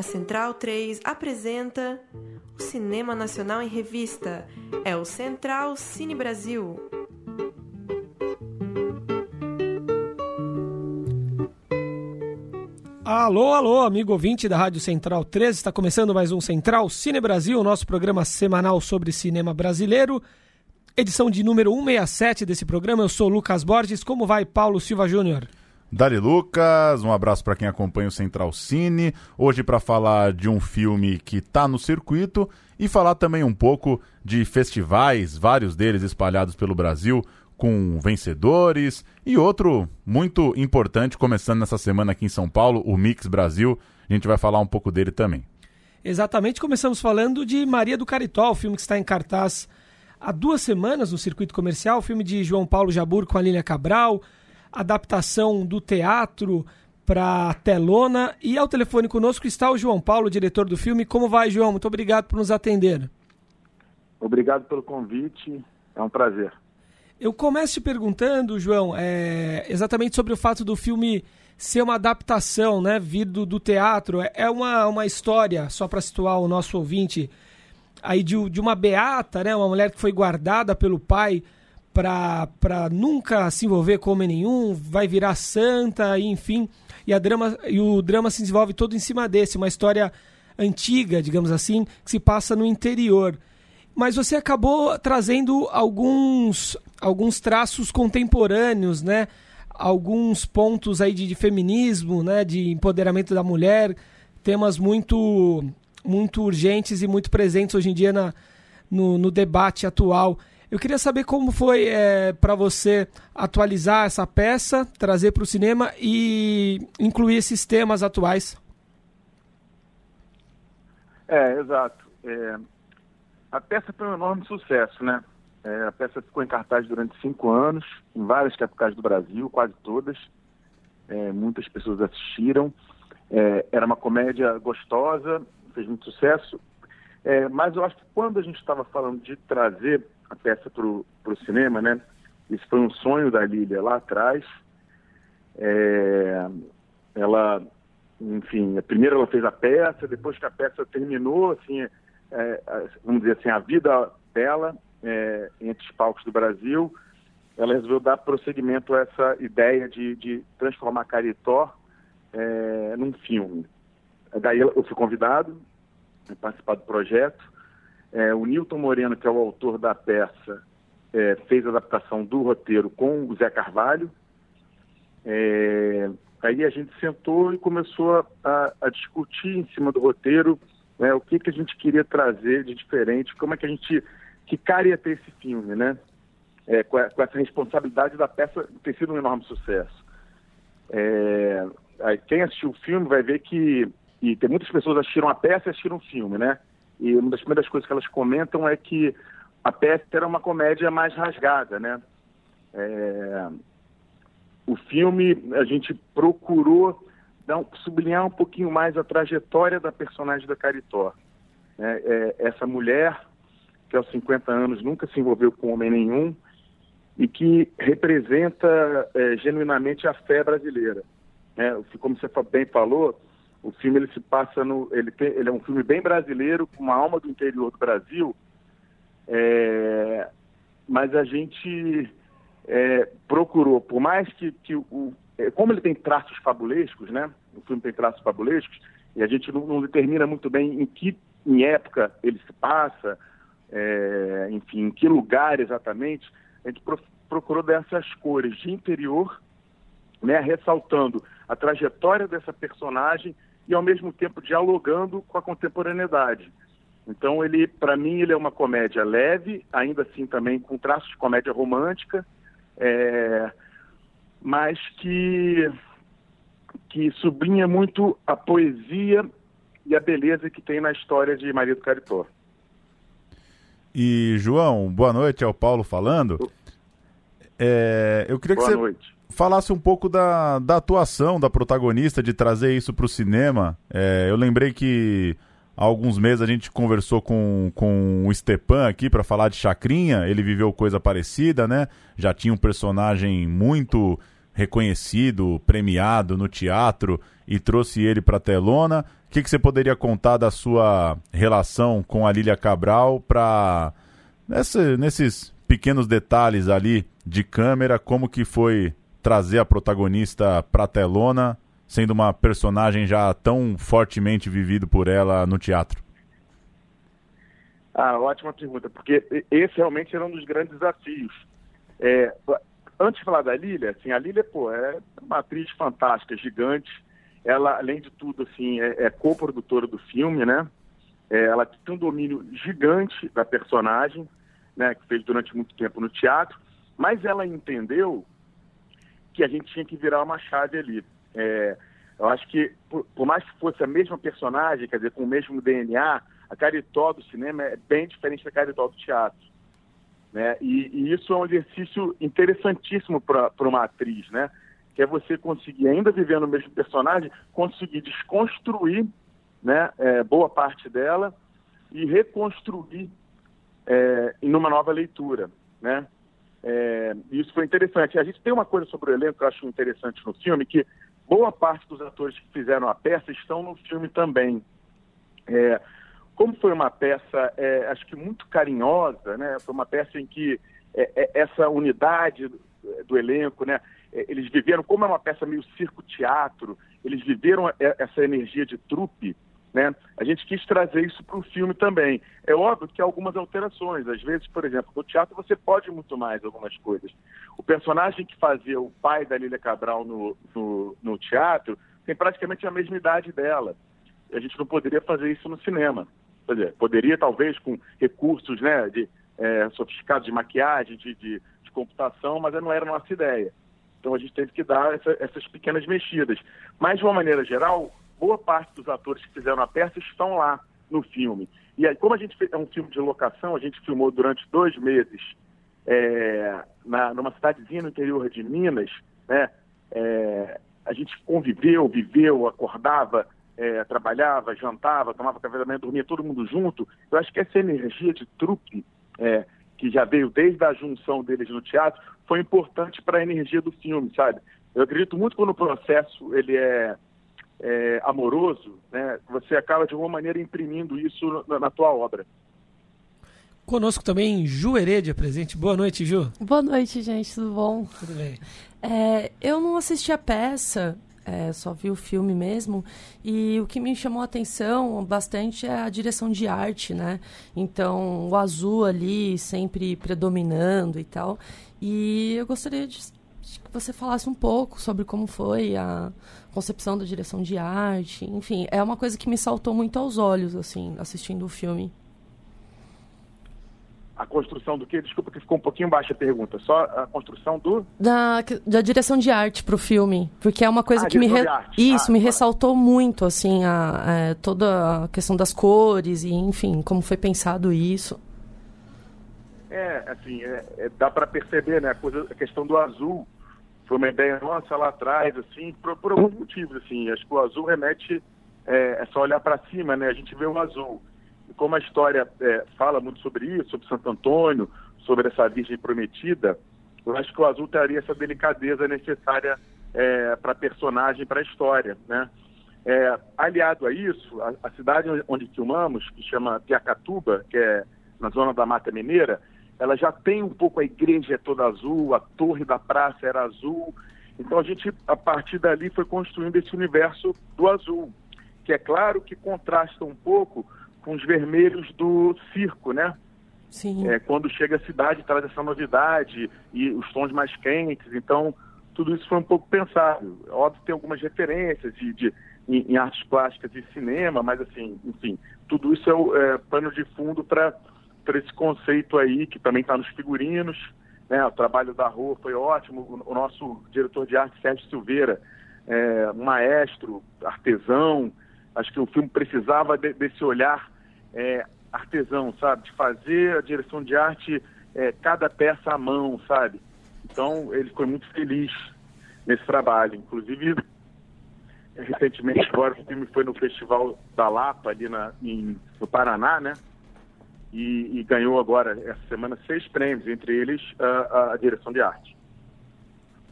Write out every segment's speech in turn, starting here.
A Central 3 apresenta o Cinema Nacional em Revista. É o Central Cine Brasil. Alô, alô, amigo ouvinte da Rádio Central 13, está começando mais um Central Cine Brasil, nosso programa semanal sobre cinema brasileiro. Edição de número 167 desse programa. Eu sou Lucas Borges. Como vai, Paulo Silva Júnior? Dali Lucas, um abraço para quem acompanha o Central Cine. Hoje para falar de um filme que está no circuito e falar também um pouco de festivais, vários deles espalhados pelo Brasil, com vencedores e outro muito importante começando nessa semana aqui em São Paulo, o Mix Brasil. A gente vai falar um pouco dele também. Exatamente, começamos falando de Maria do Caritó, o filme que está em cartaz há duas semanas no circuito comercial, filme de João Paulo Jabur com a Lília Cabral, adaptação do teatro para telona. E ao telefone conosco está o João Paulo, diretor do filme. Como vai, João? Muito obrigado por nos atender. Obrigado pelo convite, é um prazer. Eu começo te perguntando, João, é, exatamente sobre o fato do filme ser uma adaptação, né, vir do, do teatro. É, é uma, uma história, só para situar o nosso ouvinte, aí de, de uma beata, né, uma mulher que foi guardada pelo pai para nunca se envolver com homem nenhum, vai virar santa, enfim. E, a drama, e o drama se desenvolve todo em cima desse, uma história antiga, digamos assim, que se passa no interior. Mas você acabou trazendo alguns, alguns traços contemporâneos, né? Alguns pontos aí de, de feminismo, né? De empoderamento da mulher, temas muito, muito urgentes e muito presentes hoje em dia na, no, no debate atual. Eu queria saber como foi é, para você atualizar essa peça, trazer para o cinema e incluir esses temas atuais. É, exato. É, a peça foi um enorme sucesso, né? É, a peça ficou em cartaz durante cinco anos, em várias capitais do Brasil, quase todas. É, muitas pessoas assistiram. É, era uma comédia gostosa, fez muito sucesso. É, mas eu acho que quando a gente estava falando de trazer a peça para o cinema, né? Isso foi um sonho da Lília lá atrás. É, ela, enfim, primeiro ela fez a peça, depois que a peça terminou, assim, é, vamos dizer assim, a vida dela é, entre os palcos do Brasil, ela resolveu dar prosseguimento a essa ideia de, de transformar Caritó é, num filme. Daí eu fui convidado participar do projeto. É, o Newton Moreno, que é o autor da peça, é, fez a adaptação do roteiro com o Zé Carvalho. É, aí a gente sentou e começou a, a discutir em cima do roteiro né, o que, que a gente queria trazer de diferente, como é que a gente, que cara ia ter esse filme, né? É, com, a, com, essa responsabilidade da peça ter sido um enorme sucesso. É, aí, quem assistiu o filme vai ver que, e tem muitas pessoas assistiram a peça e assistiram o filme, né? E uma das primeiras coisas que elas comentam é que a peça era uma comédia mais rasgada, né? É... O filme, a gente procurou dar, sublinhar um pouquinho mais a trajetória da personagem da Caritó. É, é, essa mulher, que aos 50 anos nunca se envolveu com homem nenhum e que representa é, genuinamente a fé brasileira. É, como você bem falou, o filme ele se passa no, ele, tem, ele é um filme bem brasileiro com uma alma do interior do Brasil, é, mas a gente é, procurou, por mais que, que o, é, como ele tem traços fabulescos, né? O filme tem traços fabulescos e a gente não, não determina muito bem em que em época ele se passa, é, enfim, em que lugar exatamente. A gente pro, procurou dessas cores de interior, né? Ressaltando a trajetória dessa personagem e ao mesmo tempo dialogando com a contemporaneidade. Então ele, para mim, ele é uma comédia leve, ainda assim também com traços de comédia romântica, é, mas que que sublinha muito a poesia e a beleza que tem na história de Maria do Caritó. E João, boa noite, é o Paulo falando. É, eu queria que boa você noite falasse um pouco da, da atuação da protagonista, de trazer isso para o cinema. É, eu lembrei que há alguns meses a gente conversou com, com o Stepan aqui para falar de Chacrinha. Ele viveu coisa parecida, né? Já tinha um personagem muito reconhecido, premiado no teatro e trouxe ele para a telona. O que, que você poderia contar da sua relação com a Lília Cabral para nesses pequenos detalhes ali de câmera, como que foi trazer a protagonista para a telona, sendo uma personagem já tão fortemente vivido por ela no teatro? Ah, ótima pergunta, porque esse realmente era um dos grandes desafios. É, antes de falar da Lília, assim, a Lília, pô, é uma atriz fantástica, gigante. Ela, além de tudo, assim, é, é co-produtora do filme, né? É, ela tem um domínio gigante da personagem, né? Que fez durante muito tempo no teatro. Mas ela entendeu que a gente tinha que virar uma chave ali. É, eu acho que, por, por, mais que fosse a mesma personagem, quer dizer, com o mesmo DNA, a Caritó do cinema é bem diferente da Caritó do teatro. Né? E, e isso é um exercício interessantíssimo para uma atriz, né? que é você conseguir, ainda viver no mesmo personagem, conseguir desconstruir né, é, boa parte dela e reconstruir é, em uma nova leitura. Né? É, isso foi interessante. A gente tem uma coisa sobre o elenco que eu acho interessante no filme, que boa parte dos atores que fizeram a peça estão no filme também. É, como foi uma peça, é, acho que muito carinhosa, né? Foi uma peça em que é, é, essa unidade do, elenco, né? É, eles viveram, como é uma peça meio circo-teatro, eles viveram essa energia de trupe, né? A gente quis trazer isso para o filme também. É óbvio que há algumas alterações. Às vezes, por exemplo, no teatro você pode muito mais algumas coisas. O personagem que fazia o pai da Lília Cabral no, no, no teatro tem praticamente a mesma idade dela. A gente não poderia fazer isso no cinema. Quer dizer, poderia talvez com recursos né, de, é, sofisticados de maquiagem, de, de, de, computação, mas não era nossa ideia. Então a gente teve que dar essa, essas pequenas mexidas. Mas, de uma maneira geral, boa parte dos atores que fizeram a peça estão lá no filme. E aí, como a gente é um filme de locação, a gente filmou durante dois meses é, na, numa cidadezinha no interior de Minas, né? É, a gente conviveu, viveu, acordava, é, trabalhava, jantava, tomava café da manhã, dormia todo mundo junto. Eu acho que essa energia de trupe é, que já veio desde a junção deles no teatro foi importante para a energia do filme, sabe? Eu acredito muito quando o processo ele é é, amoroso, né, você acaba de alguma maneira imprimindo isso na, na tua obra. Conosco também Ju Heredia presente. Boa noite, Ju. Boa noite, gente. Tudo bom? Tudo bem. É, eu não assisti a peça, é, só vi o filme mesmo. E o que me chamou a atenção bastante é a direção de arte, né? Então, o azul ali sempre predominando e tal. E eu gostaria de que você falasse um pouco sobre como foi a concepção da direção de arte, enfim, é uma coisa que me saltou muito aos olhos, assim, assistindo o filme. A construção do quê? Desculpa que ficou um pouquinho baixa a pergunta. Só a construção do... Da, da direção de arte para o filme. Porque é uma coisa ah, que me... Re... Isso, ah, me ressaltou muito, assim, a, a, é, toda a questão das cores e, enfim, como foi pensado isso. É, assim, é, é, dá para perceber, né, a, coisa, a questão do azul foi uma ideia nossa lá atrás, assim, por, por alguns motivos, assim. Acho que o azul remete, é, é só olhar para cima, né? A gente vê o azul. E como a história é, fala muito sobre isso, sobre Santo Antônio, sobre essa Virgem Prometida, eu acho que o azul teria essa delicadeza necessária é, para a personagem, para a história, né? É, aliado a isso, a, a, cidade onde filmamos, que chama Piacatuba, que é na zona da Mata Mineira, ela já tem um pouco a igreja é toda azul, a torre da praça era azul. Então a gente, a partir dali, foi construindo esse universo do azul, que é claro que contrasta um pouco com os vermelhos do circo, né? Sim. É, quando chega a cidade, traz essa novidade e os tons mais quentes. Então, tudo isso foi um pouco pensado. Óbvio, tem algumas referências de, de em, em, artes plásticas e cinema, mas, assim, enfim, tudo isso é o é, pano de fundo para por esse conceito aí, que também está nos figurinos. Né? O trabalho da rua foi ótimo. O, nosso diretor de arte, Sérgio Silveira, é, maestro, artesão. Acho que o filme precisava de, desse olhar é, artesão, sabe? De fazer a direção de arte, é, cada peça à mão, sabe? Então, ele foi muito feliz nesse trabalho. Inclusive, recentemente, agora o filme foi no Festival da Lapa, ali na, em, no Paraná, né? E, e, ganhou agora, essa semana, seis prêmios, entre eles a, a direção de arte.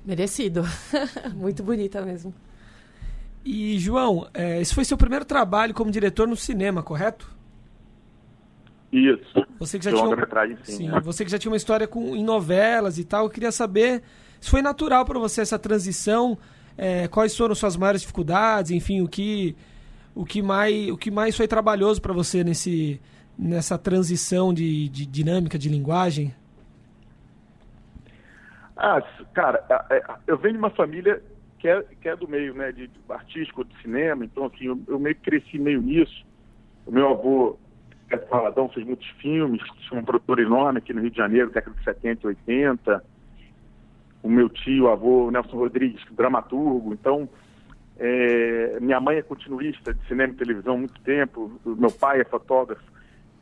Merecido. Muito bonita mesmo. E, João, é, esse foi seu primeiro trabalho como diretor no cinema, correto? Isso. Você que já tinha, Longa-metragem, sim. sim, né? você que já tinha uma história com, em novelas e tal, eu queria saber se foi natural para você essa transição, é, quais foram suas maiores dificuldades, enfim, o que o que mais o que mais foi trabalhoso para você nesse nessa transição de, de dinâmica de linguagem? Ah, cara, é, é, eu venho de uma família que é, que é do meio, né, de, de artístico, de cinema, então, assim, eu, eu meio que cresci meio nisso. O meu avô, Beto Paladão, fez muitos filmes, tinha um produtor enorme aqui no Rio de Janeiro, década de 70 e 80. O meu tio, avô, Nelson Rodrigues, dramaturgo, então, é, minha mãe é continuista de cinema e televisão há muito tempo, o meu pai é fotógrafo,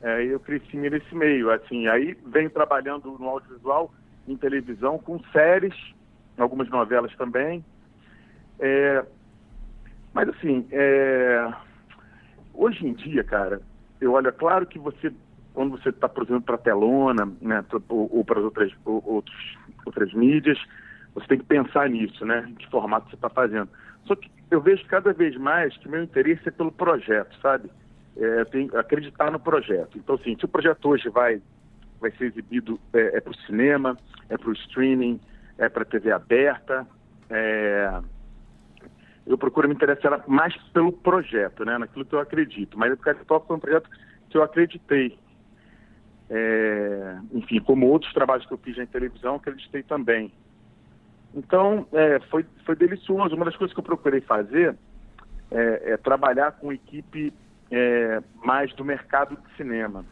é, eu cresci nesse meio, assim, aí venho trabalhando no audiovisual, em televisão, com séries, algumas novelas também. É, mas assim, é, hoje em dia, cara, eu olho, é claro que você, quando você está, exemplo, para telona, né, ou, ou para outras, ou- outras mídias, você tem que pensar nisso, né, que formato você está fazendo. Só que eu vejo cada vez mais que meu interesse é pelo projeto, sabe? É, que acreditar no projeto. Então, assim, se o projeto hoje vai vai ser exibido é, para o cinema, é para o streaming, é para a TV aberta. é, Eu procuro me interessar mais pelo projeto, né, naquilo que eu acredito. Mas o Caritop foi um projeto que eu acreditei. É, Enfim, como outros trabalhos que eu fiz em televisão, acreditei também. Então, é, foi, foi delicioso. Uma das coisas que eu procurei fazer é, é trabalhar com equipe é, mais do mercado de cinema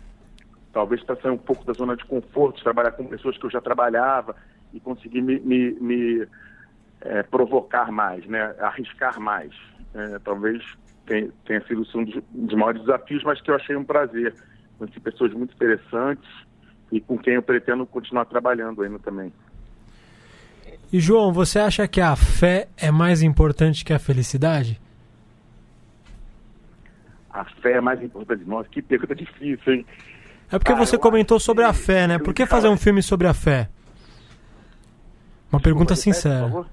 talvez para sair um pouco da zona de conforto, trabalhar com pessoas que eu já trabalhava e conseguir me, me, me, eh, provocar mais, né? arriscar mais. Eh, talvez tenha, tenha sido um dos, dos maiores desafios, mas que eu achei um prazer. Conheci pessoas muito interessantes e com quem eu pretendo continuar trabalhando ainda também. E João, você acha que a fé é mais importante que a felicidade? A fé é mais importante. Nossa, que pergunta difícil, hein? É porque Cara, você comentou sobre a fé, né? Por que fazer um filme sobre a fé? Uma pergunta sincera.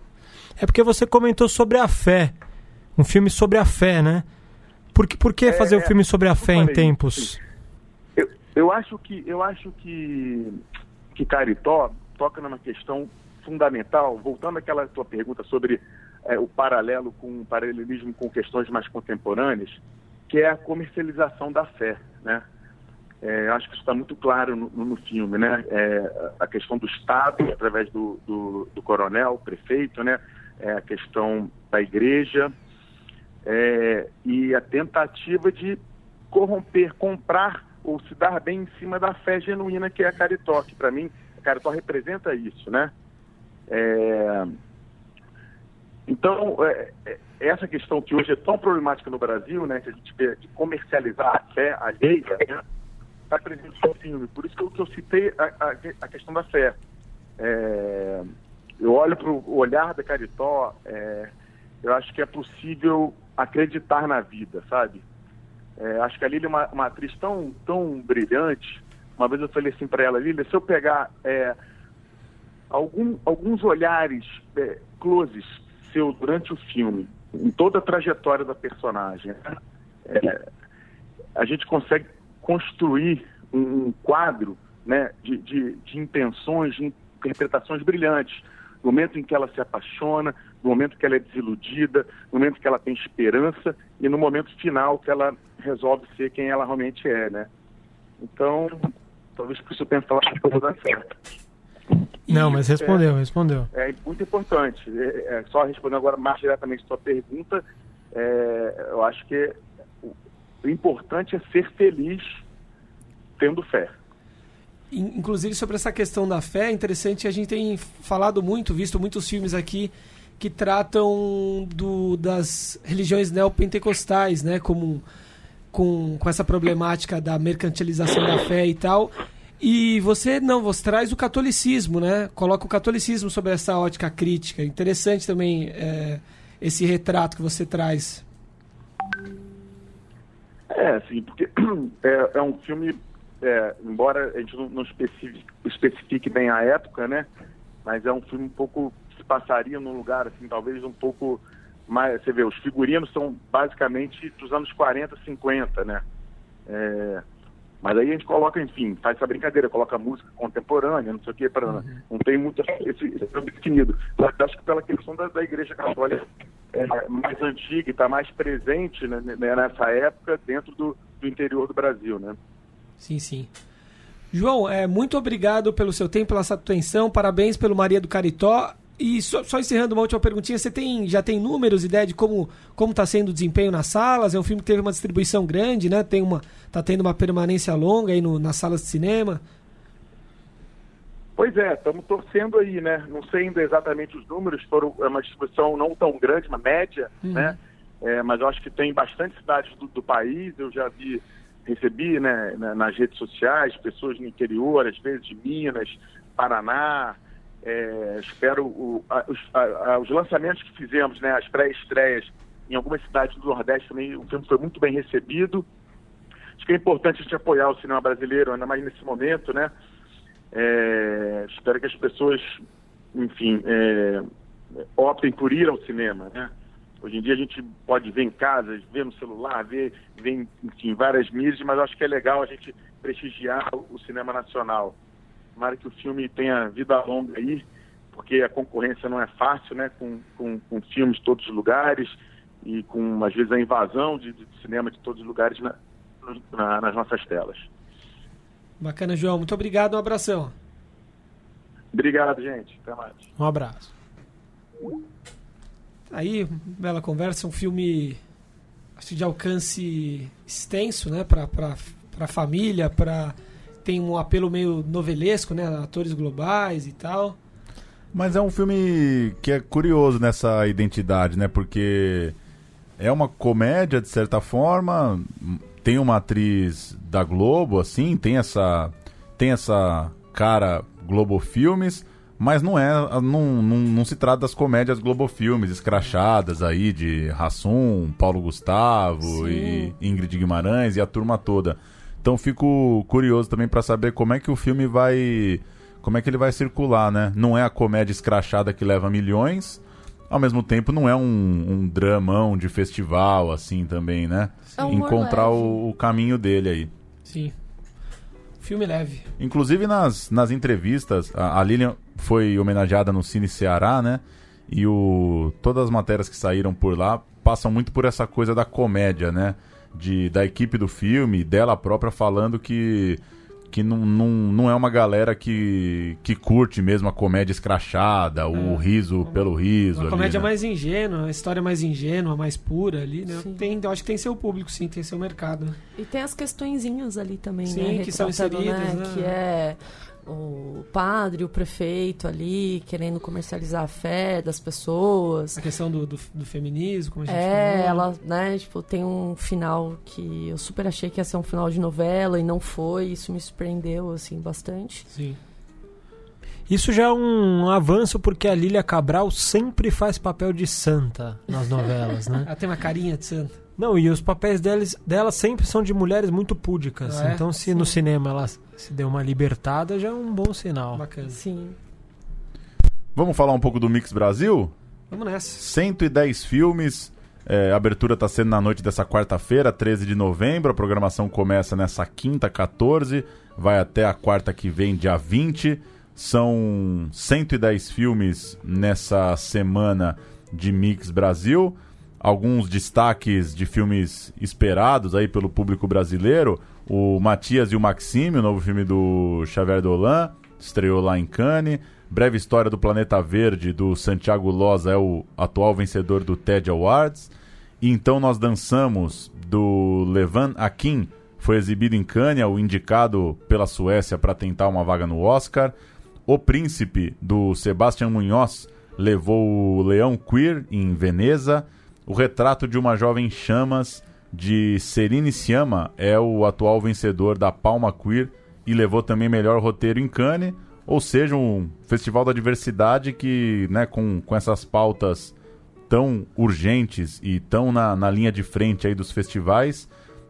É porque você comentou sobre a fé. Um filme sobre a fé, né? Por que, por que fazer um é, filme sobre a fé em tempos? Eu, eu acho que eu acho que que Caritó toca numa questão fundamental, voltando àquela tua pergunta sobre eh, o paralelo com o paralelismo com questões mais contemporâneas, que é a comercialização da fé, né? Eu acho que isso está muito claro no, no filme, né? Eh, a questão do Estado através do, do, do coronel, prefeito, né? Eh, a questão da igreja eh, e a tentativa de corromper, comprar ou se dar bem em cima da fé genuína que é a Caritó, que para mim a Caritó representa isso, né? É, Então, é, é, essa questão que hoje é tão problemática no Brasil, né, que a gente vê de comercializar a fé alheia, está presente no filme. Por isso que eu, que eu citei a, a, a questão da fé. É, eu olho para o olhar da Caritó, é, eu acho que é possível acreditar na vida, sabe? É, acho que a Lília é uma, uma atriz tão, tão brilhante. Uma vez eu falei assim para ela, Lília, se eu pegar é, algum, alguns olhares, é, closes seu durante o filme, em toda a trajetória da personagem, né? é, a gente consegue construir um, um quadro né, de, de, de intenções, de interpretações brilhantes. No momento em que ela se apaixona, no momento que ela é desiludida, no momento que ela tem esperança e no momento final que ela resolve ser quem ela realmente é, né? Então, talvez por isso eu falado que eu vou dar certo. Não, mas respondeu, respondeu. É muito importante. É, é, só respondendo agora mais diretamente a sua pergunta, é, eu acho que o, importante é ser feliz tendo fé. In- Inclusive sobre essa questão da fé, é interessante, a gente tem falado muito, visto muitos filmes aqui que tratam do, das religiões neopentecostais, né, como com, com essa problemática da mercantilização da fé e tal. E você não, você traz o catolicismo, né? Coloca o catolicismo sobre essa ótica crítica. Interessante também é, esse retrato que você traz. É, sim, porque é, é um filme, é, embora a gente não, especifique, especifique bem a época, né? Mas é um filme um pouco se passaria num lugar assim, talvez um pouco mais. Você vê, os figurinos são basicamente dos anos 40, 50, né? É, mas aí a gente coloca, enfim, faz essa brincadeira, coloca música contemporânea, não sei o quê, para uhum. não tem muito esse, esse definido. Mas acho que pela questão da, da Igreja Católica é, mais antiga e está mais presente né, né, nessa época dentro do, do interior do Brasil, né? Sim, sim. João, é, muito obrigado pelo seu tempo, pela sua atenção, parabéns pelo Maria do Caritó. E só, só, encerrando uma última perguntinha, você tem, já tem números, ideia de como como está sendo o desempenho nas salas? É um filme que teve uma distribuição grande, né? Tem uma, tá tendo uma permanência longa aí no, nas salas de cinema. Pois é, estamos torcendo aí, né? Não sei ainda exatamente os números, foram é uma distribuição não tão grande, uma média, uhum. né? É, mas eu acho que tem bastante cidades do, do país, eu já vi recebi né, nas redes sociais, pessoas no interior, às vezes de Minas, Paraná. É, espero o, a, os, a, os, lançamentos que fizemos, né, as pré-estreias em algumas cidades do Nordeste também, o filme foi muito bem recebido. Acho que é importante a gente apoiar o cinema brasileiro, ainda mais nesse momento, né? É, espero que as pessoas, enfim, é, optem por ir ao cinema, né? Hoje em dia a gente pode ver em casa, ver no celular, ver, ver em várias mídias, mas acho que é legal a gente prestigiar o, cinema nacional. Tomara que o filme tenha vida longa aí, porque a concorrência não é fácil, né? Com, com, com filmes de todos os lugares e com, às vezes, a invasão de, de cinema de todos os lugares na, na, nas nossas telas. Bacana, João. Muito obrigado. Um abração. Obrigado, gente. Até mais. Um abraço. Aí, bela conversa, um filme acho de alcance extenso, né, para para família, para tem um apelo meio novelesco, né, atores globais e tal. Mas é um filme que é curioso nessa identidade, né? Porque é uma comédia de certa forma, tem uma atriz da Globo assim, tem essa tem essa cara Globo Filmes, mas não é, não, não, não se trata das comédias Globo Filmes escrachadas aí de Rassum, Paulo Gustavo Sim. e Ingrid Guimarães e a turma toda. Então fico curioso também para saber como é que o filme vai, como é que ele vai circular, né? Não é a comédia escrachada que leva milhões, ao mesmo tempo não é um, um dramão de festival assim também, né? É um Encontrar o, o caminho dele aí. Sim. Filme leve. Inclusive nas, nas entrevistas, a, a Lilian foi homenageada no Cine Ceará, né? E o, todas as matérias que saíram por lá passam muito por essa coisa da comédia, né? De, da equipe do filme, dela própria falando que que não, não, não é uma galera que, que curte mesmo a comédia escrachada, o é. riso pelo riso. Uma ali, comédia né? mais ingênua, a história mais ingênua, mais pura ali, né? Tem, eu acho que tem seu público, sim, tem seu mercado. E tem as questõezinhas ali também, sim, né? que são inseridas, né? né? Que é o padre, o prefeito ali querendo comercializar a fé das pessoas. A questão do, do, do feminismo, como a gente é, falou. ela, né, tipo, tem um final que eu super achei que ia ser um final de novela e não foi. Isso me surpreendeu, assim, bastante. Sim. Isso já é um avanço porque a Lília Cabral sempre faz papel de santa nas novelas, né? Ela tem uma carinha de santa. Não, e os papéis delas, dela sempre são de mulheres muito púdicas. Ah, é? Então, se Sim. no cinema ela se deu uma libertada, já é um bom sinal. Bacana. Sim. Vamos falar um pouco do Mix Brasil? Vamos nessa. 110 filmes. É, a abertura está sendo na noite dessa quarta-feira, 13 de novembro. A programação começa nessa quinta, 14, vai até a quarta que vem, dia 20. São 110 filmes nessa semana de Mix Brasil alguns destaques de filmes esperados aí pelo público brasileiro. O Matias e o Maxime, o novo filme do Xavier Dolan, estreou lá em Cannes. Breve História do Planeta Verde, do Santiago Loza, é o atual vencedor do TED Awards. E Então Nós Dançamos, do Levan Akin, foi exibido em Cannes, é o indicado pela Suécia para tentar uma vaga no Oscar. O Príncipe, do Sebastian Munhoz, levou o Leão Queer em Veneza. O Retrato de uma Jovem Chamas, de Serine Siama, é o atual vencedor da Palma Queer e levou também melhor roteiro em Cannes, ou seja, um festival da diversidade que, né, com, com essas pautas tão urgentes e tão na, na linha de frente aí dos festivais,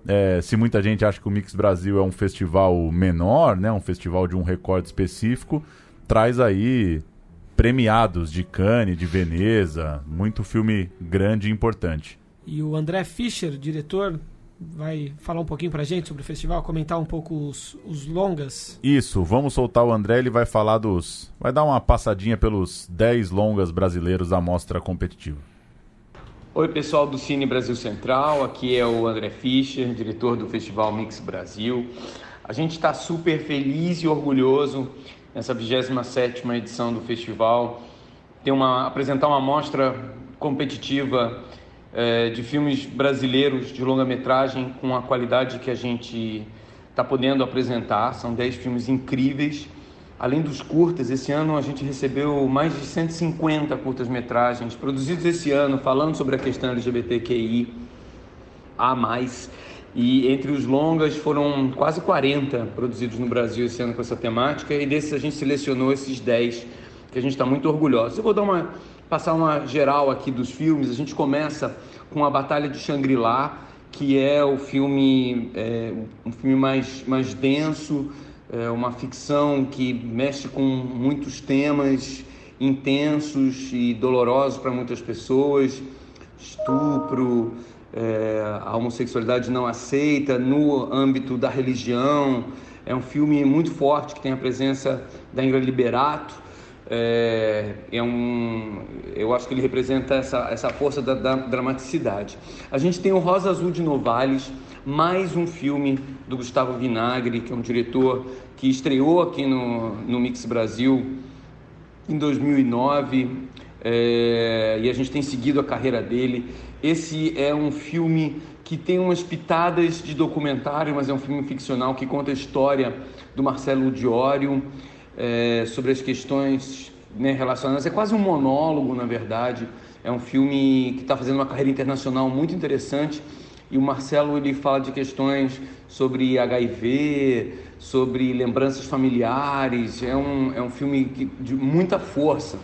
é, se muita gente acha que o Mix Brasil é um festival menor, né, um festival de um recorde específico, traz aí premiados de Cannes, de Veneza, muito filme grande e importante. E o André Fischer, diretor, vai falar um pouquinho pra gente sobre o festival, comentar um pouco os, os longas. Isso, vamos soltar o André, ele vai falar dos. Vai dar uma passadinha pelos 10 longas brasileiros da mostra competitiva. Oi, pessoal do Cine Brasil Central, aqui é o André Fischer, diretor do Festival Mix Brasil. A gente está super feliz e orgulhoso nessa 27 edição do festival, ter uma, apresentar uma mostra competitiva é, de filmes brasileiros de longa-metragem com a qualidade que a gente está podendo apresentar. São 10 filmes incríveis. Além dos curtas, esse ano a gente recebeu mais de 150 curtas-metragens produzidos esse ano falando sobre a questão LGBTQI a mais. E entre os longas foram quase 40 produzidos no Brasil esse ano com essa temática, e desses a gente selecionou esses 10 que a gente está muito orgulhoso. Eu vou dar uma passar uma geral aqui dos filmes. A gente começa com a Batalha de Shangri-La, que é o filme, é, um filme mais, mais denso, é uma ficção que mexe com muitos temas intensos e dolorosos para muitas pessoas, estupro, é, a homossexualidade não aceita no âmbito da religião. É um filme muito forte que tem a presença da Ingrid Liberato, é, é um, eu acho que ele representa essa, essa força da, da, dramaticidade. A gente tem o Rosa Azul de Novales, mais um filme do Gustavo Vinagre, que é um diretor que estreou aqui no, no Mix Brasil em 2009 é, e a gente tem seguido a carreira dele. Esse é um filme que tem umas pitadas de documentário, mas é um filme ficcional que conta a história do Marcelo Diório é, sobre as questões né, relacionadas. É quase um monólogo, na verdade. É um filme que está fazendo uma carreira internacional muito interessante. E o Marcelo ele fala de questões sobre HIV, sobre lembranças familiares. É um, é um filme que, de muita força.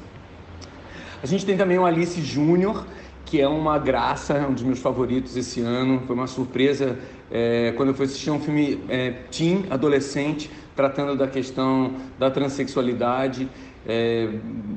A gente tem também o Alice Júnior, que é uma graça, é um dos meus favoritos esse ano. Foi uma surpresa é, quando eu fui assistir um filme é, teen, adolescente, tratando da questão da transexualidade. É,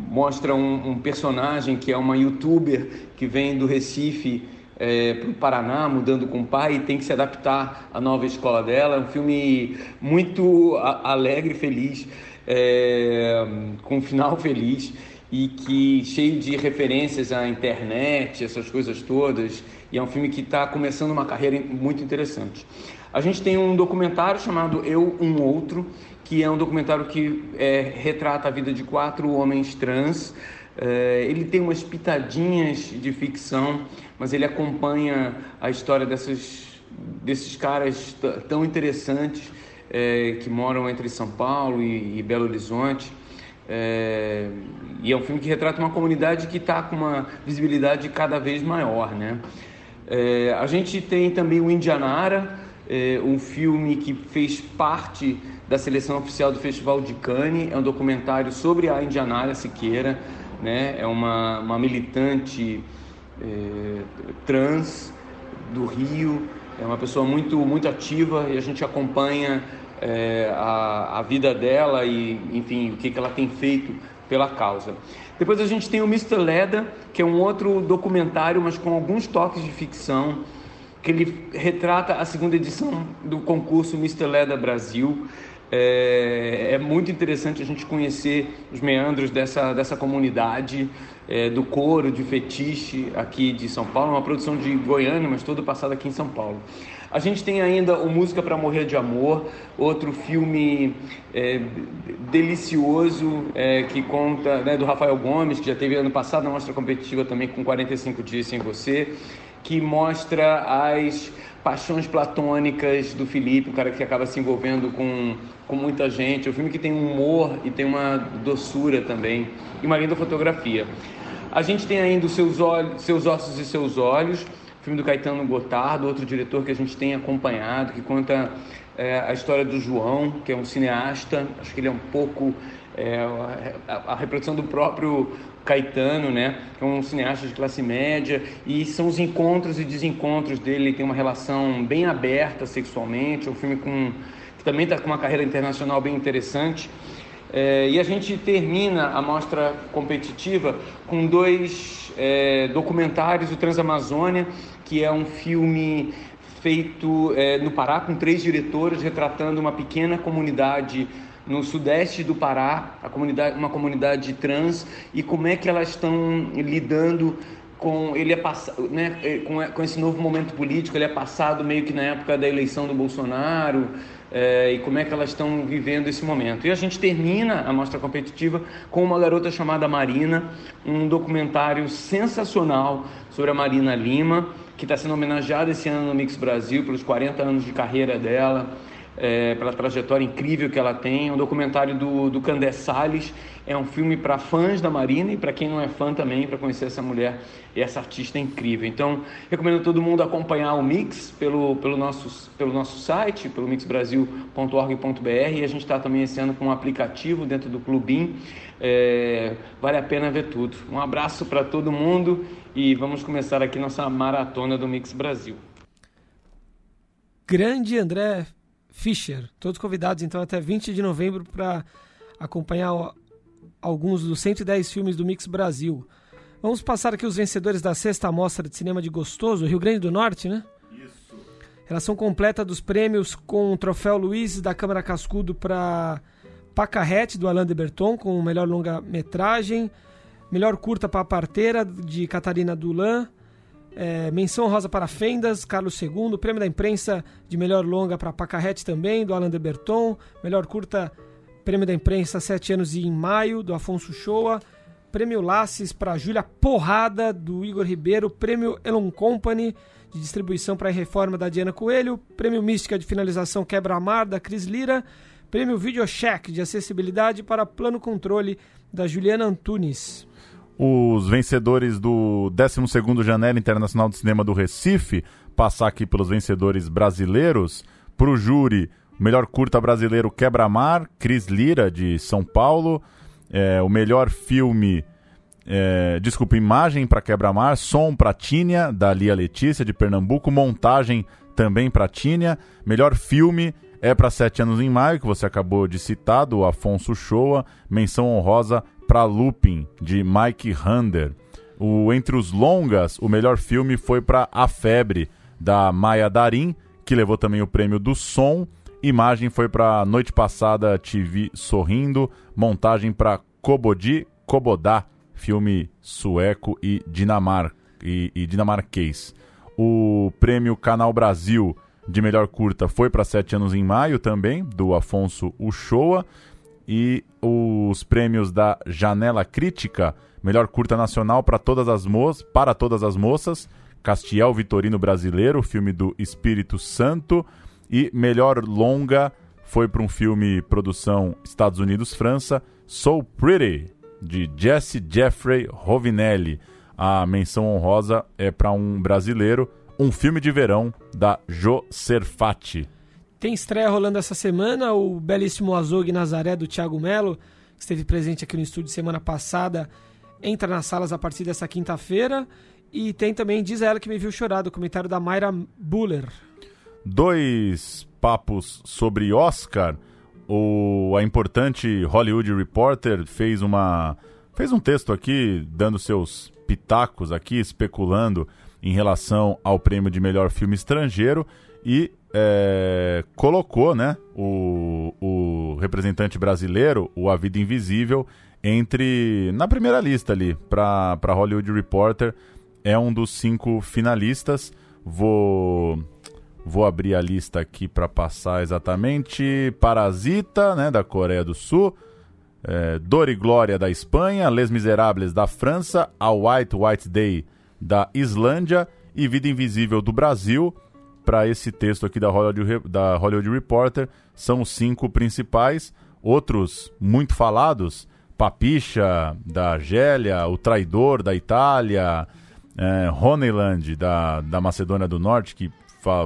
mostra um, um, personagem que é uma youtuber que vem do Recife é, para o Paraná, mudando com o pai, e tem que se adaptar à nova escola dela. É um filme muito alegre, feliz, é, com um final feliz e que cheio de referências à internet, essas coisas todas. E é um filme que está começando uma carreira muito interessante. A gente tem um documentário chamado Eu, Um Outro, que é um documentário que é, retrata a vida de quatro homens trans. É, ele tem umas pitadinhas de ficção, mas ele acompanha a história dessas, desses caras tão interessantes é, que moram entre São Paulo e, e Belo Horizonte. É, e é um filme que retrata uma comunidade que está com uma visibilidade cada vez maior, né? É, a gente tem também o Indianara, é, um filme que fez parte da seleção oficial do Festival de Cannes. É um documentário sobre a Indianara Siqueira, né? É uma, uma militante é, trans do Rio, é uma pessoa muito muito ativa e a gente acompanha é, a, a vida dela e, enfim, o que, que ela tem feito pela causa. Depois a gente tem o Mr. Leda, que é um outro documentário, mas com alguns toques de ficção, que ele retrata a segunda edição do concurso Mr. Leda Brasil. É, é, muito interessante a gente conhecer os meandros dessa, dessa comunidade, é, do coro de fetiche aqui de São Paulo, uma produção de Goiânia, mas todo passado aqui em São Paulo. A gente tem ainda o Música para Morrer de Amor, outro filme é, delicioso é, que conta né, do Rafael Gomes, que já teve ano passado na mostra competitiva também com 45 Dias Sem Você, que mostra as paixões platônicas do Felipe, um cara que acaba se envolvendo com, com muita gente. É um filme que tem um humor e tem uma doçura também, e uma linda fotografia. A gente tem ainda os seus, olhos, seus ossos e seus olhos, filme do Caetano Gotardo, outro diretor que a gente tem acompanhado, que conta é, a história do João, que é um cineasta, acho que ele é um pouco é, a, a, reprodução do próprio Caetano, né? Que é um cineasta de classe média e são os encontros e desencontros dele. Ele tem uma relação bem aberta sexualmente. É um filme com que também está com uma carreira internacional bem interessante. É, e a gente termina a mostra competitiva com dois é, documentários, o Transamazônia, que é um filme feito é, no Pará com três diretores retratando uma pequena comunidade no sudeste do Pará, comunidade, uma comunidade trans e como é que elas estão lidando com ele é passado, né, é, com, com esse novo momento político, ele é passado meio que na época da eleição do Bolsonaro, é, e como é que elas estão vivendo esse momento. E a gente termina a mostra competitiva com uma garota chamada Marina, um documentário sensacional sobre a Marina Lima, que está sendo homenageada esse ano no Mix Brasil pelos 40 anos de carreira dela é, pela trajetória incrível que ela tem. Um documentário do, do Candé Salles. É um filme para fãs da Marina e para quem não é fã também, para conhecer essa mulher e essa artista incrível. Então, recomendo todo mundo acompanhar o Mix pelo, pelo, nosso, pelo nosso site, pelo mixbrasil.org.br. E a gente está também esse ano com um aplicativo dentro do Clubim. É, vale a pena ver tudo. Um abraço para todo mundo e vamos começar aqui nossa maratona do Mix Brasil. Grande André Fischer. Todos convidados então até 20 de novembro para acompanhar alguns dos 110 filmes do Mix Brasil. Vamos passar aqui os vencedores da sexta mostra de cinema de Gostoso, Rio Grande do Norte, né? Isso. Relação completa dos prêmios com o troféu Luiz da Câmara Cascudo para Pacarrete, do Alain de Berton, com o melhor longa-metragem. Melhor curta para a parteira, de Catarina Dulan. É, menção rosa para Fendas, Carlos II. Prêmio da imprensa de melhor longa para Pacarrete também, do Alain de Berton. Melhor curta, prêmio da imprensa Sete anos e em maio, do Afonso Shoa. Prêmio Laces para Júlia Porrada, do Igor Ribeiro. Prêmio Elon Company, de distribuição para a reforma da Diana Coelho. Prêmio Mística de finalização Quebra-Mar, da Cris Lira. Prêmio VideoCheck de acessibilidade para plano controle, da Juliana Antunes os vencedores do 12º Janela Internacional de Cinema do Recife, passar aqui pelos vencedores brasileiros, para o júri, melhor curta brasileiro Quebra-Mar, Cris Lira, de São Paulo, é, o melhor filme, é, desculpa, imagem para Quebra-Mar, som para Tínia, da Lia Letícia, de Pernambuco, montagem também para Tínia, melhor filme é para Sete Anos em Maio, que você acabou de citar, do Afonso Shoa, menção honrosa para Lupin, de Mike Hander. O, entre os longas, o melhor filme foi para A Febre, da Maya Darim, que levou também o prêmio do som. Imagem foi para Noite Passada TV Sorrindo. Montagem para Kobodi Kobodá, filme sueco e, Dinamar e, e dinamarquês. O prêmio Canal Brasil de melhor curta foi para Sete Anos em Maio também, do Afonso Uchoa e os prêmios da Janela Crítica, melhor curta nacional para todas as moças, para todas as moças, Castiel Vitorino Brasileiro, filme do Espírito Santo, e melhor longa foi para um filme produção Estados Unidos França, So Pretty, de Jesse Jeffrey Rovinelli. A menção honrosa é para um brasileiro, um filme de verão da Jo Serfati. Tem estreia rolando essa semana, o belíssimo Azog Nazaré do Thiago Melo, que esteve presente aqui no estúdio semana passada, entra nas salas a partir dessa quinta-feira. E tem também Diz a Ela Que Me Viu Chorar, documentário da Mayra Buller. Dois papos sobre Oscar. O, a importante Hollywood Reporter fez uma fez um texto aqui dando seus pitacos aqui especulando em relação ao prêmio de melhor filme estrangeiro e é, colocou né, o, o representante brasileiro, o A Vida Invisível, entre na primeira lista ali para Hollywood Reporter. É um dos cinco finalistas. Vou vou abrir a lista aqui para passar exatamente. Parasita, né, da Coreia do Sul. É, Dor e Glória da Espanha, Les Miserables da França, A White White Day da Islândia e Vida Invisível do Brasil para esse texto aqui da Hollywood, da Hollywood Reporter. São os cinco principais. Outros muito falados: Papicha, da Argélia, O Traidor, da Itália, é, Honeyland, da, da Macedônia do Norte, que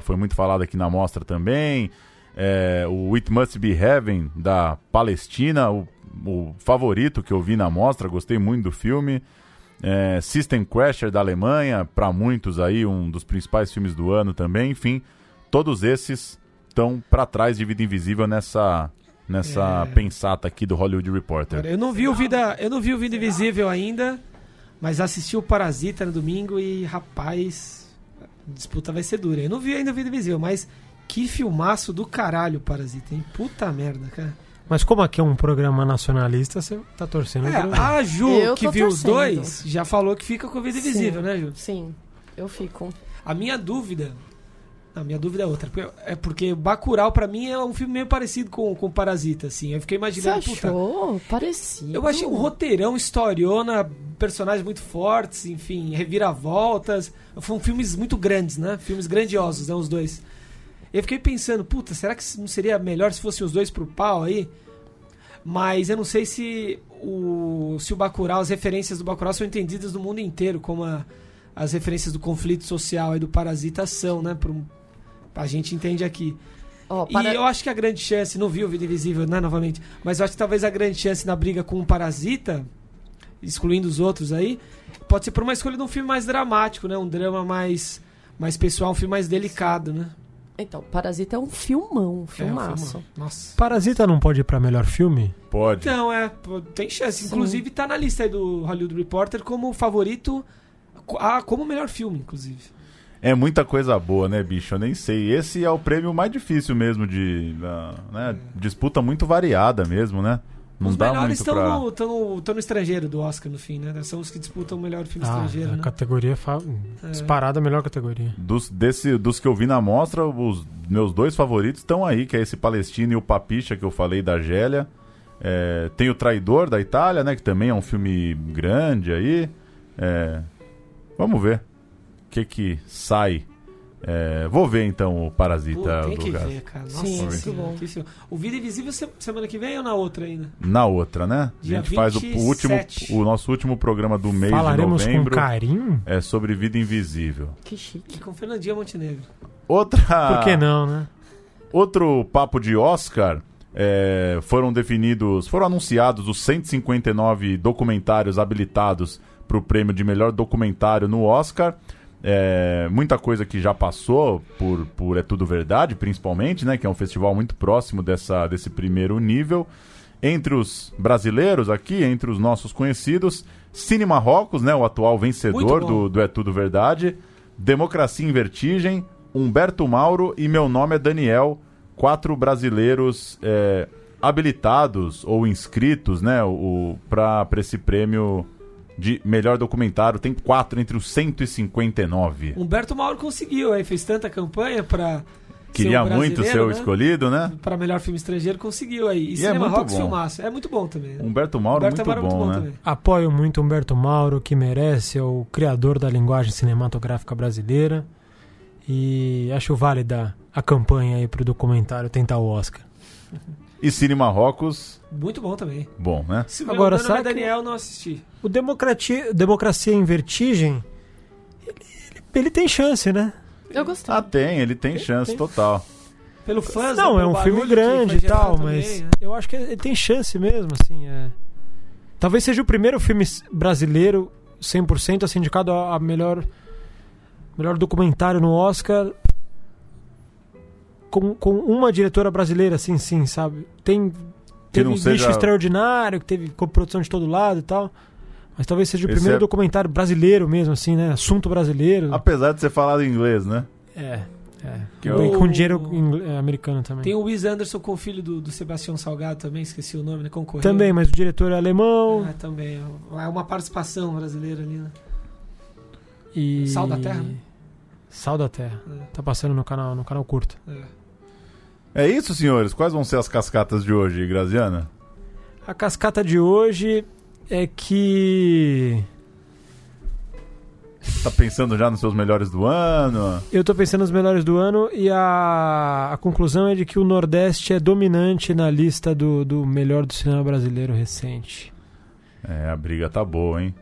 foi muito falado aqui na mostra também. É, o It Must Be Heaven, da Palestina, o, o favorito que eu vi na mostra, gostei muito do filme é, System Crasher da Alemanha, para muitos aí um dos principais filmes do ano também. Enfim, todos esses estão para trás de Vida Invisível nessa nessa É. pensata aqui do Hollywood Reporter. Eu não vi o Vida, eu não vi o Vida Invisível ainda, mas assisti o Parasita no domingo e rapaz, a disputa vai ser dura. Eu não vi ainda o Vida Invisível, mas que filmaço do caralho Parasita, hein? Puta merda, cara. Mas como aqui é um programa nacionalista, você tá torcendo É, a Ju, Eu que viu os torcendo. dois, já falou que fica com o Vida Sim. Invisível, né, Ju? Sim, eu fico. A minha dúvida. A minha dúvida é outra. porque- É porque Bacurau, pra mim, é um filme meio parecido com, com Parasita, assim. Eu fiquei Você imaginando. puta, achou? Parecido. eu achei um roteirão, historiona, personagens muito fortes, enfim, reviravoltas. Foram filmes muito grandes, né? Filmes grandiosos, né? Os dois. Eu fiquei pensando, puta, será que não seria melhor se fossem os dois pro pau aí? Mas eu não sei se o, se o Bacurau, as referências do Bacurau são entendidas no mundo inteiro, como a- as referências do conflito social e do Parasita são, né? Pro, a gente entende aqui. Ó, para- E eu acho que a grande chance, não vi o Vida Invisível, né, novamente, mas eu acho que talvez a grande chance na briga com o Parasita, excluindo os outros aí, pode ser por uma escolha de um filme mais dramático, né? Um drama mais, mais pessoal, um filme mais delicado, né? Então, Parasita é um filmão, um É, um filmaço. filme- Nossa. Parasita não pode ir pra melhor filme? Pode. Então, é, tem chance. Sim. Inclusive, tá na lista aí do Hollywood Reporter como favorito, ah, como melhor filme, inclusive. É muita coisa boa, né, bicho? Eu nem sei. Esse é o prêmio mais difícil mesmo de. né? Disputa muito variada mesmo, né? Não os melhores estão pra. no, tão no, tão no estrangeiro do Oscar, no fim, né? São os que disputam o melhor filme Ah, estrangeiro, a né? categoria fa... É. disparada a melhor categoria. Dos, desse, dos que eu vi na mostra, os meus dois favoritos estão aí, que é esse Palestino e o Papicha que eu falei da Gélia. É, tem o Traidor da Itália, né? Que também é um filme grande aí. É, vamos ver o que que sai. É, vou ver então o Parasita. Pô, tem do que gato. ver, cara. Nossa Sim, muito bom. O Vida Invisível se- semana que vem ou na outra ainda? Na outra, né? Dia a gente faz o, último, 27. o nosso último programa do mês Falaremos de com novembro. carinho? É sobre vida invisível. Que chique. E com Fernandinha Montenegro. Outra. Por que não, né? Outro papo de Oscar. é, foram definidos, foram anunciados os 159 documentários habilitados para o prêmio de melhor documentário no Oscar. É, muita coisa que já passou por, por É Tudo Verdade, principalmente, né? Que é um festival muito próximo dessa, desse primeiro nível. Entre os brasileiros aqui, entre os nossos conhecidos, Cine Marrocos, né? O atual vencedor do, do É Tudo Verdade. Democracia em Vertigem, Humberto Mauro e Meu Nome é Daniel. Quatro brasileiros é, habilitados ou inscritos, né? O, para esse prêmio de melhor documentário. Tem quatro entre os 159. Humberto Mauro conseguiu, aí fez tanta campanha pra. Queria ser um muito ser o né? escolhido, né? Pra melhor filme estrangeiro, conseguiu aí. E, é Cinema muito Rocks bom. filmaço. É muito bom também. né? Humberto Mauro, Humberto muito, Mauro bom, né? também. Apoio muito Humberto Mauro, que merece, é o criador da linguagem cinematográfica brasileira. E acho válida a campanha aí pro documentário tentar o Oscar. E Cine Marrocos, Muito bom também. bom, né? Se Agora, é que- Daniel, não assisti. O Democracia, Democracia em Vertigem, ele, ele- ele tem chance, né? Eu gostei. Ah, tem, ele tem chance tem. total. Pelo fãs, Não, né, é um filme grande e tal, também, mas né? eu acho que ele tem chance mesmo, assim. É... Talvez seja o primeiro filme brasileiro 100% a ser indicado a a melhor, melhor documentário no Oscar com, com uma diretora brasileira, assim, sim, sabe? Tem Que teve não Bicho seja- Extraordinário, que teve produção de todo lado e tal. Mas talvez seja o Esse primeiro é- documentário brasileiro mesmo, assim, né? Assunto brasileiro. Apesar de ser falado em inglês, né? É, é. Que Com- o- Com dinheiro é, americano também. Tem o Wes Anderson com o filho do, do Sebastião Salgado também, esqueci o nome, né? Concorreu. Também, mas o diretor é alemão. Ah, também. É uma participação brasileira ali, né? E... Sal da Terra, né? Sal da Terra. É. Tá passando no canal, no canal curto. É. É isso, senhores? Quais vão ser as cascatas de hoje, Graziana? A cascata de hoje é que Tá pensando já nos seus melhores do ano? eu tô pensando nos melhores do ano e a, a conclusão é de que o Nordeste é dominante na lista do, do melhor do cinema brasileiro recente. É, a briga tá boa, hein?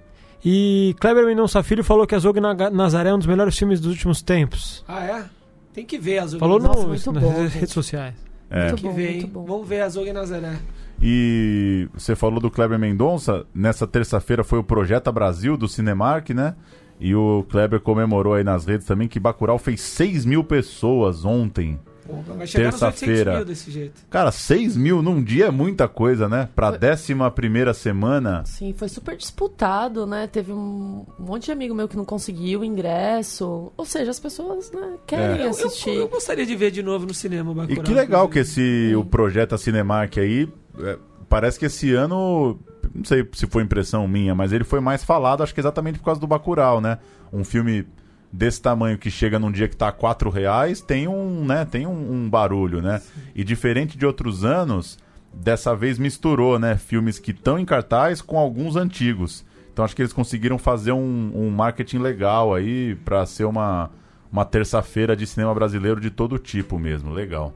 E Kleber Mendonça Filho falou que Azog Nazaré é um dos melhores filmes dos últimos tempos. Ah, é? Tem que ver as Falou no- Nossa, muito nas bom, redes gente. sociais. É. Tem Muito que bom, ver, muito hein? bom. Vamos ver Azog e Nazaré. E você falou do Kleber Mendonça. Nessa terça-feira foi o Projeta Brasil do Cinemark, né? E o Kleber comemorou aí nas redes também que Bacurau fez 6 mil pessoas ontem Pô, vai chegar nos 800 Terça-feira. mil desse jeito. Cara, 6 mil num dia é muita coisa, né? Pra Foi- décima primeira semana. Sim, foi super disputado, né? Teve um monte de amigo meu que não conseguiu o ingresso. Ou seja, as pessoas, né, querem Eu, eu- assistir. eu gostaria de ver de novo no cinema o E Bacurau. que legal que esse o projeto a Cinemark aí, é, parece que esse ano, não sei se foi impressão minha, mas ele foi mais falado, acho que exatamente por causa do Bacurau, né? Um filme desse tamanho que chega num dia que tá a quatro reais, tem um, né, tem um, um barulho, né? E diferente de outros anos, dessa vez misturou, né, filmes que estão em cartaz com alguns antigos. Então acho que eles conseguiram fazer um, um marketing legal aí pra ser uma, uma terça-feira de cinema brasileiro de todo tipo mesmo, legal.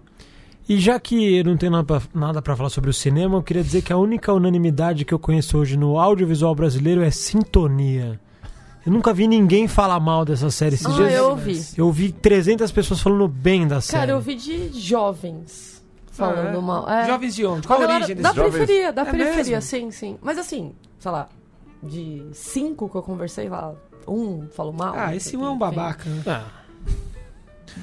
E já que eu não tenho nada pra falar sobre o cinema, eu queria dizer que a única unanimidade que eu conheço hoje no audiovisual brasileiro é sintonia. Eu nunca vi ninguém falar mal dessa série esses Ah, dias. eu ouvi. Eu vi 300 pessoas falando bem da série. Cara, eu vi de jovens falando Ah, é? mal. É. Jovens de onde? Qual a origem Da desses jovens? periferia, da É periferia, mesmo? sim, sim. Mas assim, sei lá, de cinco que eu conversei lá, um falou mal. Ah, esse sei um é um babaca. né? Ah,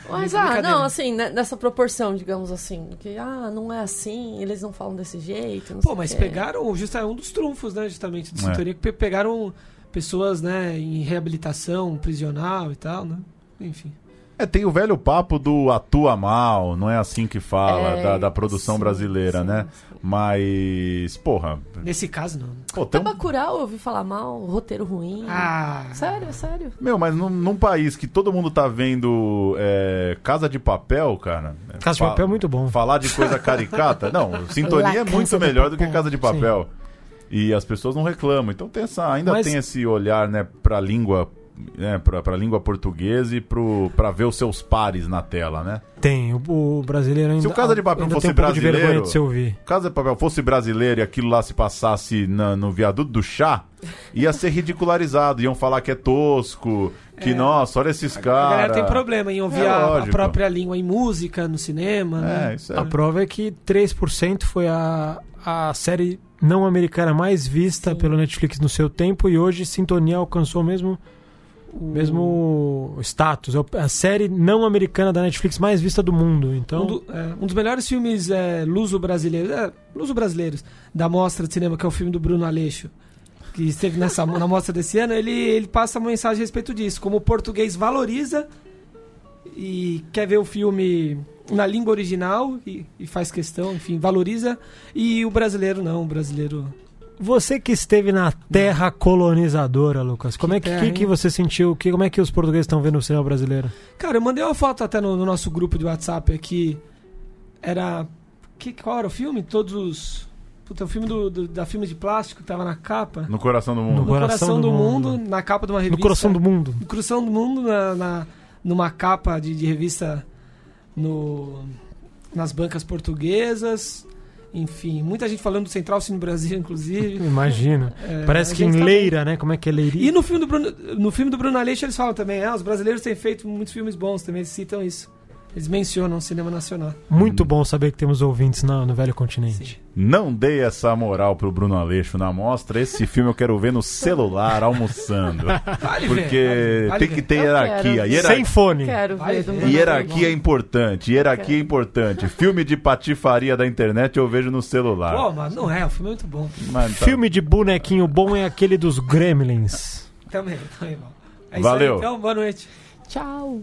Mas, É ah, não, assim, né, nessa proporção, digamos assim, que, ah, não é assim, eles não falam desse jeito, não Pô, sei mas o quê. pegaram, justo é um dos trunfos, né, justamente, de É. sintonia, que pe- pegaram pessoas, né, em reabilitação prisional e tal, né? Enfim. É, tem o velho papo do atua mal, não é assim que fala, É, da, da produção sim, brasileira, sim, né? sim. Mas, porra, Nesse caso, não. pô, Bacurau eu ouvi falar mal, roteiro ruim. Ah, Sério, sério. Meu, mas num, num país que todo mundo tá vendo é, Casa de Papel, cara. é, Casa de Papel é muito bom. Falar de coisa caricata, não, Sintonia La é muito melhor do que. Casa de Papel. E as pessoas não reclamam. Então tem essa, ainda Mas- tem esse olhar, né, pra língua, né, pra, pra língua portuguesa e pro, pra ver os seus pares na tela, né? Tem, o, o brasileiro ainda. Se o Casa de Papel fosse um de brasileiro- vergonha de se ouvir. Casa de Papel fosse brasileiro e aquilo lá se passasse na- no viaduto do chá, ia ser ridicularizado. Iam falar que é tosco, que, nossa, olha esses a caras. galera tem problema em ouvir É a- a, própria língua em música, no cinema, né? É, isso é. A prova é que 3% foi a, a série não americana mais vista Sim. pelo Netflix no seu tempo e hoje Sintonia alcançou o mesmo, O- mesmo status. É a série não americana da Netflix mais vista do mundo. Então, Um, do- é, um dos melhores filmes é, luso-brasileiros, é, luso-brasileiros da mostra de cinema, que é o filme do Bruno Aleixo, que esteve nessa, na mostra desse ano, ele, ele passa uma mensagem a respeito disso, como o português valoriza e quer ver o filme na língua original e, e faz questão, enfim, valoriza, e o brasileiro não, o brasileiro... você que esteve na terra colonizadora, Lucas, como é que, terra, que, que você sentiu? Que, como é que os portugueses estão vendo o cinema brasileiro? Cara, eu mandei uma foto até no, no nosso grupo de WhatsApp aqui, era... Que, qual era o filme? Todos os... Puta, o filme do, do- da filme de plástico que tava na capa. No coração do No mundo. No Coração, do, mundo, na capa de uma revista. No coração do mundo. No Coração do Mundo, na, na- numa capa de, de revista no, nas bancas portuguesas. Enfim, muita gente falando do Central Cine Brasil, inclusive. Imagina. É, Parece que em tá- Leira, né? Como é que é Leiria? E no filme do Bruno, no filme do Bruno Aleixo eles falam também, ah, os brasileiros têm feito muitos filmes bons também, eles citam isso. Eles mencionam o cinema nacional. Muito bom saber que temos ouvintes na- no Velho Continente. Não dei essa moral pro Bruno Aleixo na mostra. Esse filme eu quero ver no celular, almoçando. Vale Porque ver, vale tem ver. que ter Eu hierarquia. Hierar- Sem fone. Quero ver. Hierarquia é importante. Hierarquia é importante. Filme de patifaria da internet eu vejo no celular. Pô, mas não é, o filme é muito bom. Mas tá. Filme de bonequinho bom é aquele dos Gremlins. Também, também bom. É isso Valeu. aí, então, boa noite. Tchau.